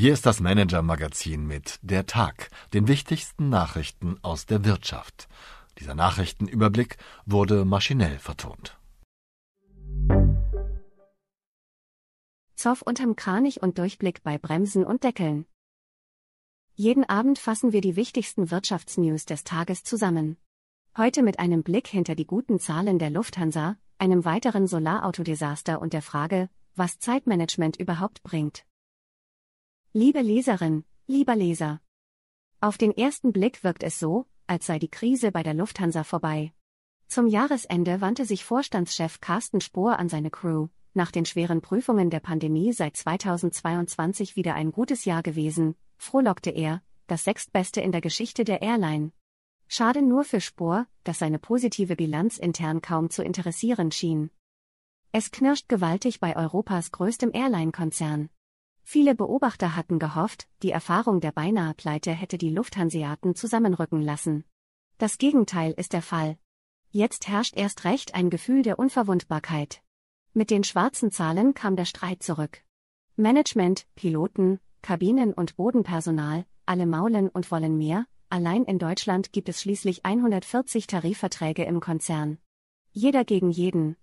Hier ist das Manager-Magazin mit Der Tag, den wichtigsten Nachrichten aus der Wirtschaft. Dieser Nachrichtenüberblick wurde maschinell vertont. Zoff unterm Kranich und Durchblick bei Bremsen und Deckeln. Jeden Abend fassen wir die wichtigsten Wirtschaftsnews des Tages zusammen. Heute mit einem Blick hinter die guten Zahlen der Lufthansa, einem weiteren Solarautodesaster und der Frage, was Zeitmanagement überhaupt bringt. Liebe Leserin, lieber Leser. Auf den ersten Blick wirkt es so, als sei die Krise bei der Lufthansa vorbei. Zum Jahresende wandte sich Vorstandschef Carsten Spohr an seine Crew, nach den schweren Prüfungen der Pandemie seit 2022 wieder ein gutes Jahr gewesen, frohlockte er, das sechstbeste in der Geschichte der Airline. Schade nur für Spohr, dass seine positive Bilanz intern kaum zu interessieren schien. Es knirscht gewaltig bei Europas größtem Airline-Konzern. Viele Beobachter hatten gehofft, die Erfahrung der beinahe Pleite hätte die Lufthanseaten zusammenrücken lassen. Das Gegenteil ist der Fall. Jetzt herrscht erst recht ein Gefühl der Unverwundbarkeit. Mit den schwarzen Zahlen kam der Streit zurück. Management, Piloten, Kabinen- und Bodenpersonal, alle maulen und wollen mehr, allein in Deutschland gibt es schließlich 140 Tarifverträge im Konzern. Jeder gegen jeden.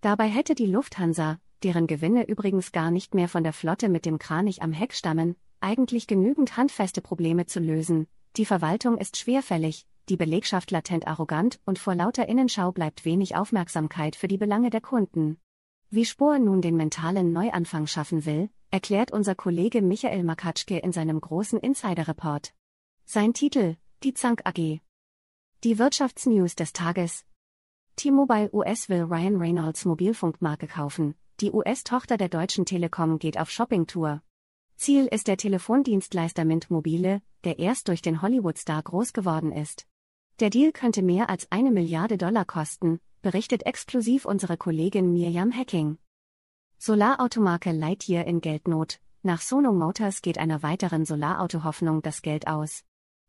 Dabei hätte die Lufthansa, deren Gewinne übrigens gar nicht mehr von der Flotte mit dem Kranich am Heck stammen, eigentlich genügend handfeste Probleme zu lösen. Die Verwaltung ist schwerfällig, die Belegschaft latent arrogant und vor lauter Innenschau bleibt wenig Aufmerksamkeit für die Belange der Kunden. Wie Spohr nun den mentalen Neuanfang schaffen will, erklärt unser Kollege Michael Makatschke in seinem großen Insider-Report. Sein Titel, die Zank AG. Die Wirtschaftsnews des Tages. T-Mobile US will Ryan Reynolds Mobilfunkmarke kaufen, die US-Tochter der Deutschen Telekom geht auf Shoppingtour. Ziel ist der Telefondienstleister Mint Mobile, der erst durch den Hollywood-Star groß geworden ist. Der Deal könnte mehr als eine Milliarde Dollar kosten, berichtet exklusiv unsere Kollegin Mirjam Hacking. Solarautomarke Lightyear in Geldnot. Nach Sono Motors geht einer weiteren Solarauto-Hoffnung das Geld aus.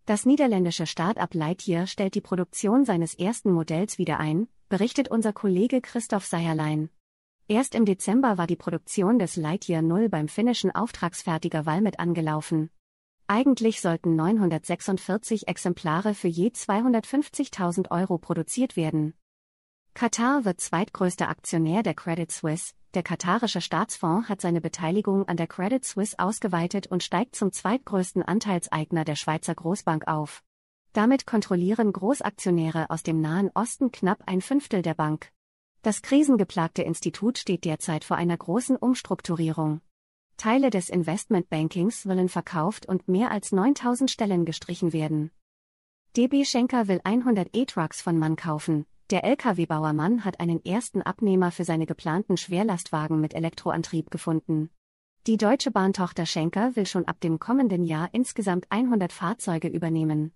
Das niederländische Start-up Lightyear stellt die Produktion seines ersten Modells wieder ein, berichtet unser Kollege Christoph Seierlein. Erst im Dezember war die Produktion des Lightyear 0 beim finnischen Auftragsfertiger Valmet angelaufen. Eigentlich sollten 946 Exemplare für je 250.000 Euro produziert werden. Katar wird zweitgrößter Aktionär der Credit Suisse. Der katarische Staatsfonds hat seine Beteiligung an der Credit Suisse ausgeweitet und steigt zum zweitgrößten Anteilseigner der Schweizer Großbank auf. Damit kontrollieren Großaktionäre aus dem Nahen Osten knapp ein Fünftel der Bank. Das krisengeplagte Institut steht derzeit vor einer großen Umstrukturierung. Teile des Investmentbankings wollen verkauft und mehr als 9000 Stellen gestrichen werden. DB Schenker will 100 E-Trucks von Mann kaufen. Der Lkw-Bauer Mann hat einen ersten Abnehmer für seine geplanten Schwerlastwagen mit Elektroantrieb gefunden. Die deutsche Bahntochter Schenker will schon ab dem kommenden Jahr insgesamt 100 Fahrzeuge übernehmen.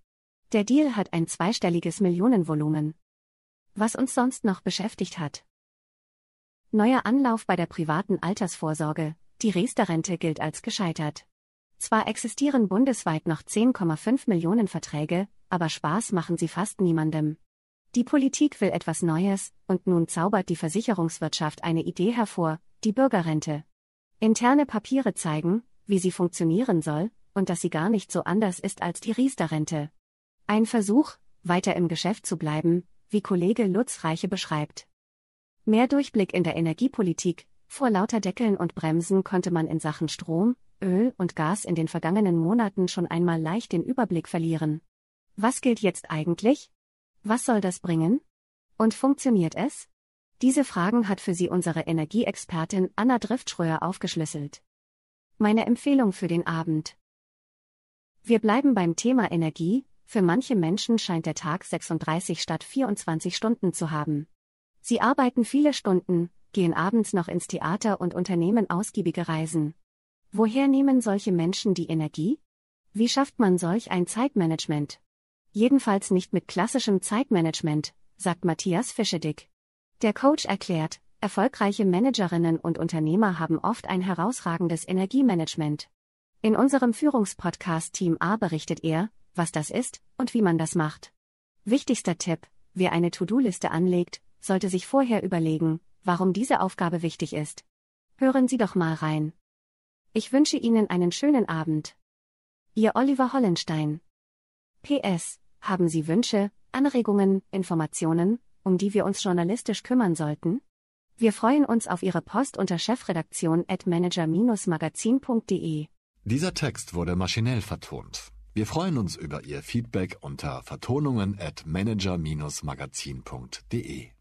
Der Deal hat ein zweistelliges Millionenvolumen was uns sonst noch beschäftigt hat. Neuer Anlauf bei der privaten Altersvorsorge, die Riester-Rente gilt als gescheitert. Zwar existieren bundesweit noch 10,5 Millionen Verträge, aber Spaß machen sie fast niemandem. Die Politik will etwas Neues, und nun zaubert die Versicherungswirtschaft eine Idee hervor, die Bürgerrente. Interne Papiere zeigen, wie sie funktionieren soll, und dass sie gar nicht so anders ist als die Riester-Rente. Ein Versuch, weiter im Geschäft zu bleiben, wie Kollege Lutz Reiche beschreibt. Mehr Durchblick in der Energiepolitik, vor lauter Deckeln und Bremsen konnte man in Sachen Strom, Öl und Gas in den vergangenen Monaten schon einmal leicht den Überblick verlieren. Was gilt jetzt eigentlich? Was soll das bringen? Und funktioniert es? Diese Fragen hat für Sie unsere Energieexpertin Anna Driftschröer aufgeschlüsselt. Meine Empfehlung für den Abend. Wir bleiben beim Thema Energie, für manche Menschen scheint der Tag 36 statt 24 Stunden zu haben. Sie arbeiten viele Stunden, gehen abends noch ins Theater und unternehmen ausgiebige Reisen. Woher nehmen solche Menschen die Energie? Wie schafft man solch ein Zeitmanagement? Jedenfalls nicht mit klassischem Zeitmanagement, sagt Matthias Fischedick. Der Coach erklärt, erfolgreiche Managerinnen und Unternehmer haben oft ein herausragendes Energiemanagement. In unserem Führungspodcast Team A berichtet er, was das ist und wie man das macht. Wichtigster Tipp, wer eine To-Do-Liste anlegt, sollte sich vorher überlegen, warum diese Aufgabe wichtig ist. Hören Sie doch mal rein. Ich wünsche Ihnen einen schönen Abend. Ihr Oliver Hollenstein. PS. Haben Sie Wünsche, Anregungen, Informationen, um die wir uns journalistisch kümmern sollten? Wir freuen uns auf Ihre Post unter chefredaktion at manager-magazin.de. Dieser Text wurde maschinell vertont. Wir freuen uns über Ihr Feedback unter vertonungen at manager-magazin.de.